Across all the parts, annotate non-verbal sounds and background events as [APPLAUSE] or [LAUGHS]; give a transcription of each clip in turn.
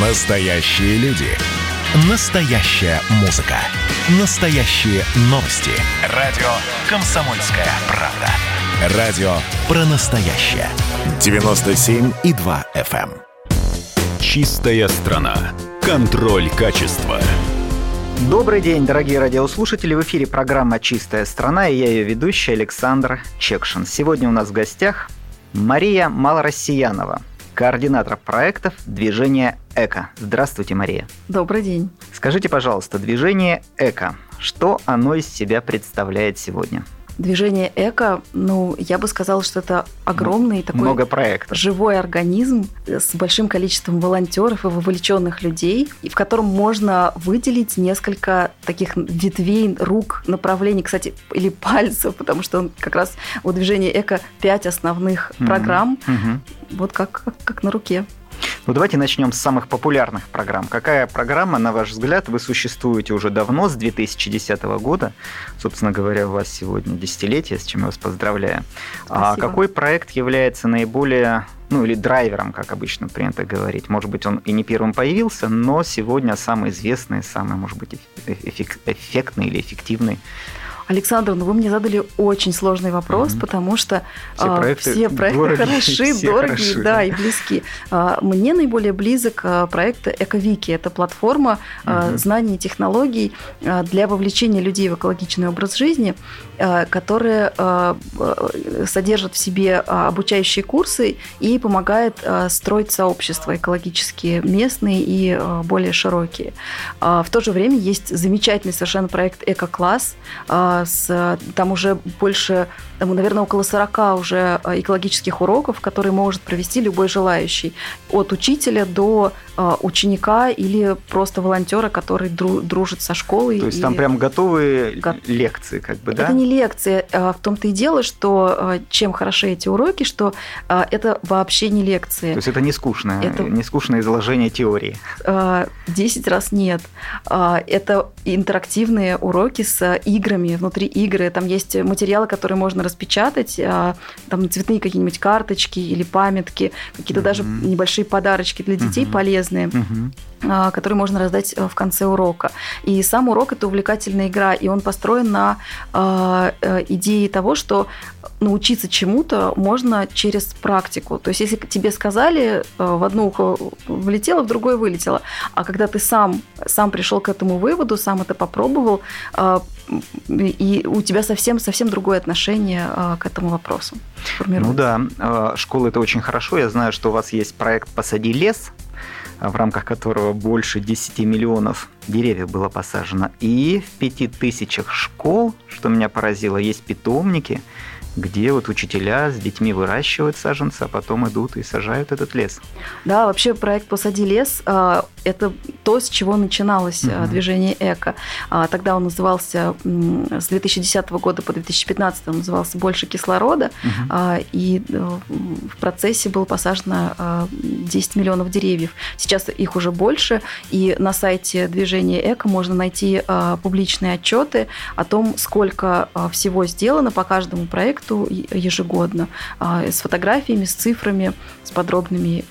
Настоящие люди. Настоящая музыка. Настоящие новости. Радио «Комсомольская правда». Радио про настоящее. 97,2 FM. эм. Чистая страна. Контроль качества. Добрый день, дорогие радиослушатели. В эфире программа «Чистая страна» и я ее ведущий Александр Чекшин. Сегодня у нас в гостях Мария Малороссиянова, координатор проектов движения «Эко». Здравствуйте, Мария. Добрый день. Скажите, пожалуйста, движение «Эко», что оно из себя представляет сегодня? Движение эко, ну, я бы сказала, что это огромный такой Много проектов. живой организм с большим количеством волонтеров и вовлеченных людей, и в котором можно выделить несколько таких ветвей, рук, направлений, кстати, или пальцев, потому что он как раз у движения эко пять основных Мгм. программ, Мгм. вот как, как, как на руке. Ну, давайте начнем с самых популярных программ. Какая программа, на ваш взгляд, вы существуете уже давно, с 2010 года? Собственно говоря, у вас сегодня десятилетие, с чем я вас поздравляю. А Спасибо. какой проект является наиболее, ну, или драйвером, как обычно принято говорить? Может быть, он и не первым появился, но сегодня самый известный, самый, может быть, эф- эффек- эффектный или эффективный. Александр, ну вы мне задали очень сложный вопрос, Мгм. потому что Все а, проекты все проекты дороги, [LAUGHS] хороши, все дорогие, хороши, да, и близки. А, Мне наиболее близок а, проект Эковики. Это платформа Мгм. знаний и технологий для вовлечения людей в экологичный образ жизни, которая содержит в себе обучающие курсы и помогает строить сообщества экологические, местные и более широкие. В то же время есть замечательный совершенно проект «Эко-класс». С- Там уже больше, там, наверное, около 40 уже а, экологических уроков, которые может провести любой желающий. От учителя до а, ученика или просто волонтера, который дру- дружит со школой. То есть и- там прям готовые Го- лекции, как бы, да? это не лекция. а В том-то и дело, что а, чем хороши эти уроки, что это вообще не лекции. То есть это не скучное, Это- не скучное изложение теории. 10 раз нет. Это интерактивные уроки с играми, внутри игры. Там есть материалы, которые можно распечатать, а, там цветные какие-нибудь карточки или памятки, какие-то даже Мгм. небольшие подарочки для детей Мгм. полезные. Мгм. А, который можно раздать э, в конце урока. И сам урок это увлекательная игра, и он построен на а, э, идее того, что научиться чему-то можно через практику. То есть, если тебе сказали, э, в одно ухо влетело, в другое вылетело, а когда ты сам, сам пришел к этому выводу, сам это попробовал, и у тебя совсем, совсем другое отношение к этому вопросу Ну да, школа это очень хорошо. Я знаю, что у вас есть проект «Посади лес», в рамках которого больше 10 миллионов деревьев было посажено. И в пяти тысячах школ, что меня поразило, есть питомники, где вот учителя с детьми выращивают саженцы, а потом идут и сажают этот лес. Да, вообще проект «Посади лес» а, – это то, с чего начиналось а, Мгм. движение «Эко». А, Тогда он назывался, с 2010 года по 2015 он назывался «Больше кислорода», Мгм. а, и э, в процессе было посажено а, 10 миллионов деревьев. Сейчас их уже больше, и на сайте движения «Эко» можно найти публичные отчеты о том, сколько всего сделано по каждому проекту ежегодно, а, с фотографиями, с цифрами, с подробными.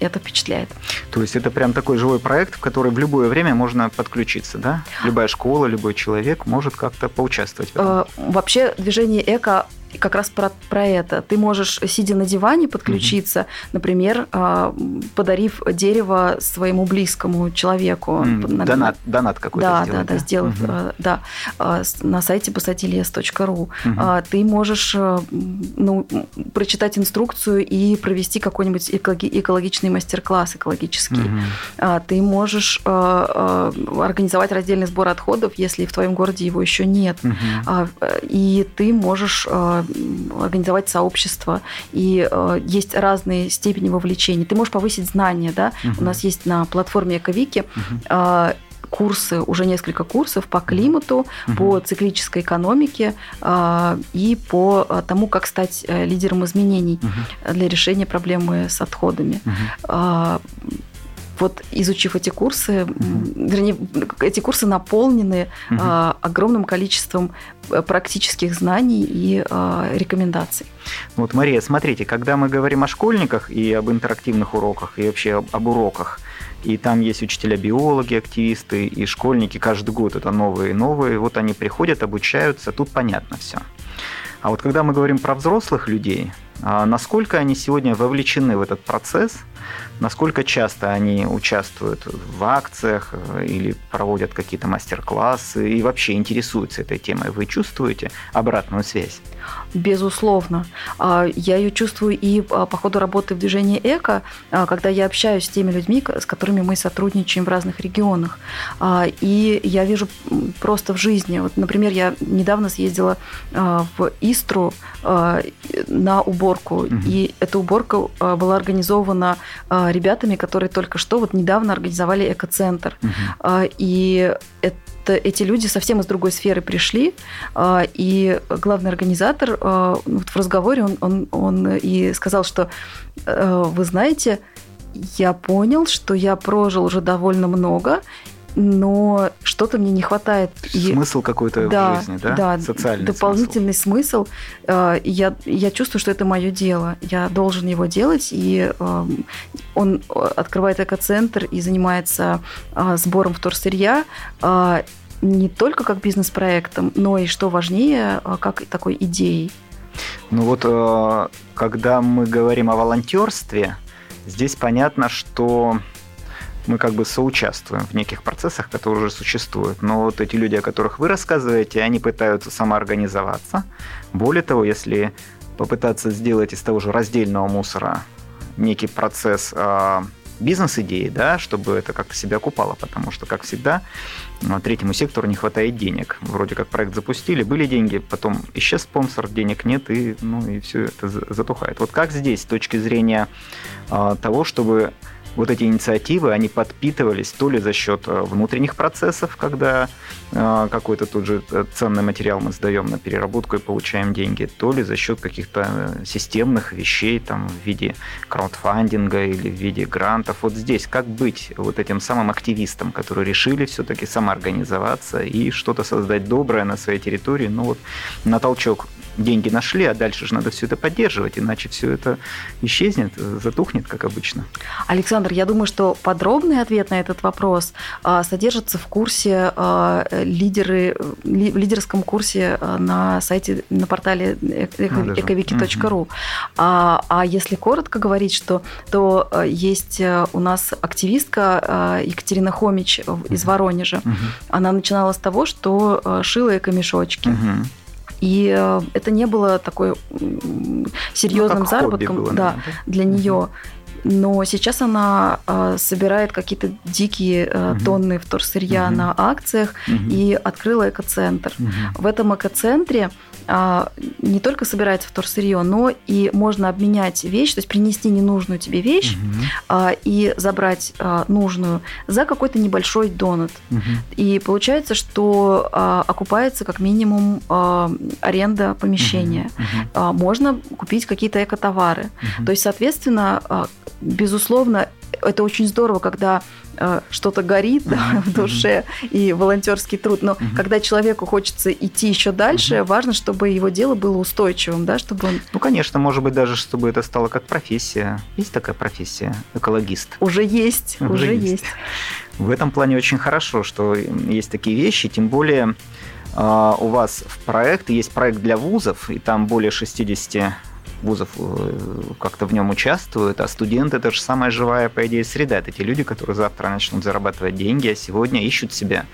Это впечатляет. То есть это прям такой живой проект, в который в любое время можно подключиться, да? Любая школа, любой человек может как-то поучаствовать в этом. Э, Вообще движение эко как раз про, про это. Ты можешь, сидя на диване, подключиться, например, э, подарив дерево своему близкому человеку. М, На- Донат, донат какой-то Да, сделать, да, да, сделав, э, да, э, с- на сайте посадилес.ру. Мгм. А, Ты можешь э, ну, прочитать инструкцию и провести какой-нибудь экологи- экологичный мастер-класс экологический. А, Ты можешь э, э, организовать раздельный сбор отходов, если в твоем городе его еще нет. А, э, И ты можешь э, м, организовать сообщество, и э, есть разные степени вовлечения. Ты можешь повысить знания, да? Мгм. У нас есть на платформе Эковики Мгм. э, курсы, уже несколько курсов по климату, Мгм. по циклической экономике э, и по э, тому, как стать э, лидером изменений Мгм. для решения проблемы с отходами. А, вот изучив эти курсы, угу. вернее, эти курсы наполнены угу. огромным количеством э, практических знаний и рекомендаций. Вот, Мария, смотрите, когда мы говорим о школьниках и об интерактивных уроках, и вообще об, об уроках, и там есть учителя-биологи, активисты, и школьники каждый год это новые и новые. Вот они приходят, обучаются, тут понятно все. А вот когда мы говорим про взрослых людей, а насколько они сегодня вовлечены в этот процесс, насколько часто они участвуют в акциях э, или проводят какие-то мастер-классы и вообще интересуются этой темой, вы чувствуете обратную связь? Безусловно. А, я ее чувствую и а, по ходу работы в движении «Эко», когда я общаюсь с теми людьми, с которыми мы сотрудничаем в разных регионах. И я вижу просто в жизни. Вот, например, я недавно съездила в Истру на уборку. Угу. И эта уборка а, была организована а, ребятами, которые только что вот недавно организовали экоцентр. Угу. И это эти люди совсем из другой сферы пришли, и главный организатор вот в разговоре он, он, он и сказал, что вы знаете, я понял, что я прожил уже довольно много, но что-то мне не хватает. Смысл какой-то да, в жизни, да? Да, Социальный дополнительный смысл. смысл. Э, я, я чувствую, что это мое дело. Я должен его делать, и эм, он открывает экоцентр и занимается э, сбором вторсырья э, не только как бизнес-проектом, но и, что важнее, как такой идеей. Ну вот, когда мы говорим о волонтерстве, здесь понятно, что мы как бы соучаствуем в неких процессах, которые уже существуют. Но вот эти люди, о которых вы рассказываете, они пытаются самоорганизоваться. Более того, если попытаться сделать из того же раздельного мусора некий процесс э, бизнес-идеи, да, чтобы это как-то себя окупало, потому что, как всегда, а, третьему сектору не хватает денег. Вроде как проект запустили, были деньги, потом исчез спонсор, денег нет, и, ну, и все это затухает. Вот как здесь, с точки зрения э, того, чтобы вот эти инициативы, они подпитывались то ли за счет э, внутренних процессов, когда э, какой-то тут же э, ценный материал мы сдаем на переработку и получаем деньги, то ли за счет каких-то системных вещей там, в виде краудфандинга или в виде грантов. Вот здесь как быть вот этим самым активистом, которые решили все-таки самоорганизоваться и что-то создать доброе на своей территории, ну вот на толчок деньги нашли, а дальше же надо все это поддерживать, иначе все это исчезнет, затухнет, как обычно. Александр, я думаю, что подробный ответ на этот вопрос а, содержится в курсе а, лидеры, в лидерском курсе а, на сайте, на портале эковики.ру. А, а если коротко говорить, что, то есть у нас активистка Екатерина Хомич из Воронежа. Она начинала с того, что шила эко-мешочки. И э, это не было такой серьезным ну, заработком было, да, для нее. Но сейчас она э, собирает какие-то дикие э, угу. тонны вторсырья угу. на акциях угу. и открыла экоцентр. Угу. В этом экоцентре не только собирается вторсырье, но и можно обменять вещь, то есть принести ненужную тебе вещь угу. и забрать а, нужную за какой-то небольшой донат. Угу. И получается, что окупается как минимум аренда помещения. Угу. Можно купить какие-то экотовары. Угу. То есть, соответственно, безусловно, это очень здорово, когда э, что-то горит да, в душе и волонтерский труд. Но когда человеку хочется идти еще дальше, важно, чтобы его дело было устойчивым, да, чтобы он... Ну, конечно, может быть, даже чтобы это стало как профессия. Есть такая профессия, экологист? Уже есть, уже, уже есть. есть. В этом плане очень хорошо, что есть такие вещи, тем более э, у вас в проект есть проект для вузов, и там более 60 вузов э, как-то в нем участвуют, а студенты – это же самая живая, по идее, среда. Это те люди, которые завтра начнут зарабатывать деньги, а сегодня ищут себя.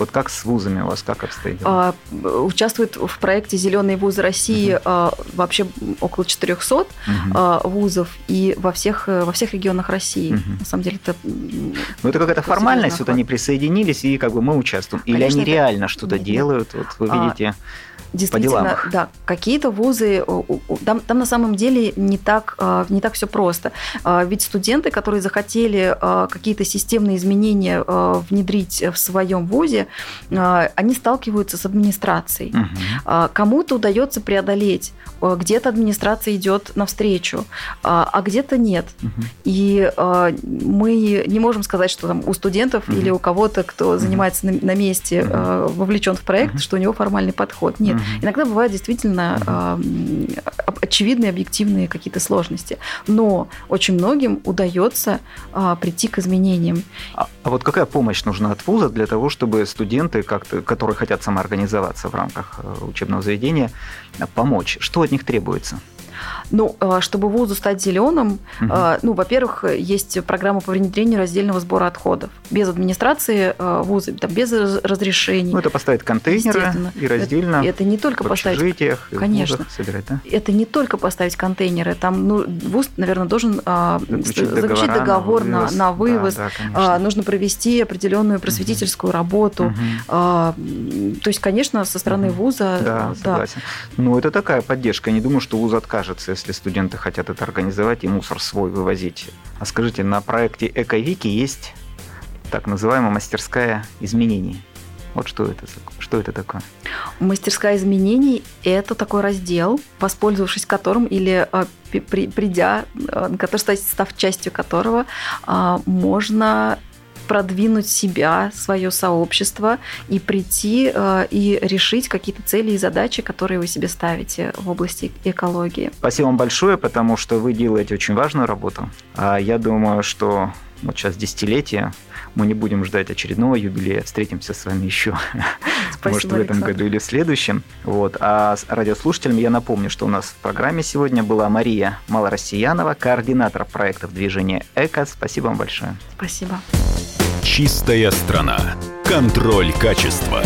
Вот как с вузами у вас, как обстоит А, участвует в проекте «Зеленые вузы России» uh а, вообще около 400 uh а, вузов и во всех, во всех регионах России. uh На самом деле это... Ну, это какая-то формальность, вот они присоединились, и как бы мы участвуем. Или Конечно, они реально что-то делают, вот вы а, видите... Действительно, да, какие-то вузы, там, там на самом деле не так, а, не так все просто. А, ведь студенты, которые захотели какие-то системные изменения внедрить в своем вузе, они сталкиваются с администрацией. Угу. Кому-то удается преодолеть, где-то администрация идет навстречу, а где-то нет. Угу. И мы не можем сказать, что там у студентов угу. или у кого-то, кто занимается на, на месте, вовлечен в проект, что у него формальный подход. Нет. Иногда бывают действительно очевидные, объективные какие-то сложности. Но очень многим удается прийти к изменениям. А, а вот какая помощь нужна от вуза для того, чтобы студенты, как-то, которые хотят самоорганизоваться в рамках э, учебного заведения, помочь? Что от них требуется? Ну, а, чтобы вузу стать зеленым, угу. ну, во-первых, есть программа по внедрению раздельного сбора отходов. Без администрации а, вуза, там, без разрешений. Ну, это поставить контейнеры и раздельно. Это, это не только в поставить... Конечно. собирать, да? Это не только поставить контейнеры. Там, ну, вуз, наверное, должен заключить, заключить договор на вывоз. На, вывоз. Да, да, нужно провести определенную просветительскую угу. работу. Угу. То есть, конечно, со стороны угу. вуза... Да, согласен. Да. Ну, это такая поддержка. Я не думаю, что вуз откажется, если студенты хотят это организовать и мусор свой вывозить. А скажите, на проекте Эковики есть так называемая мастерская изменений. Вот что это, что это такое? Мастерская изменений – это такой раздел, воспользовавшись которым или а, придя, а, став частью которого, а, можно продвинуть себя, свое сообщество и прийти э, и решить какие-то цели и задачи, которые вы себе ставите в области экологии. Спасибо вам большое, потому что вы делаете очень важную работу. А я думаю, что вот сейчас десятилетие, мы не будем ждать очередного юбилея, встретимся с вами еще, Спасибо, [LAUGHS] может, в этом Александр. году или в следующем. Вот. А с радиослушателям я напомню, что у нас в программе сегодня была Мария Малороссиянова, координатор проектов движения «Эко». Спасибо вам большое. Спасибо. Чистая страна. Контроль качества.